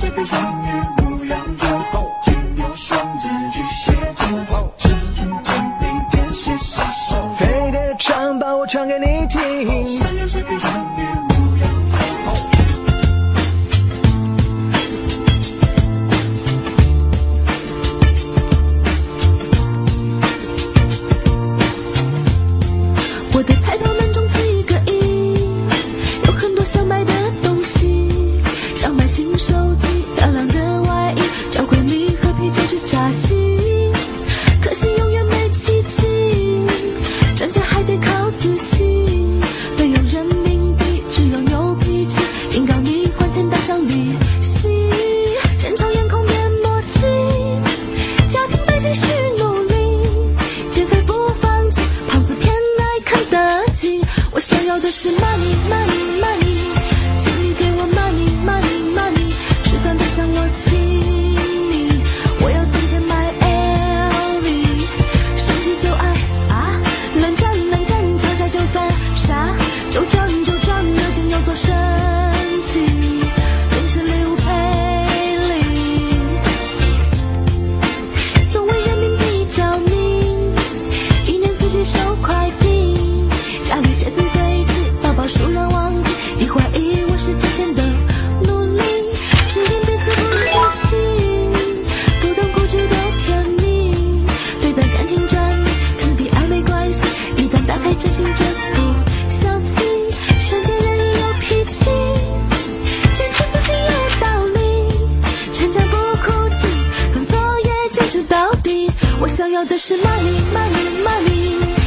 水瓶、双鱼、牧羊座、后金牛、双子、巨蟹座、后狮子、天秤、天蝎、射手。飞碟唱，把我唱给你听。山羊、水瓶、要的是 money money money 请你给我 money money money 吃饭别想我请我想要的是 money money money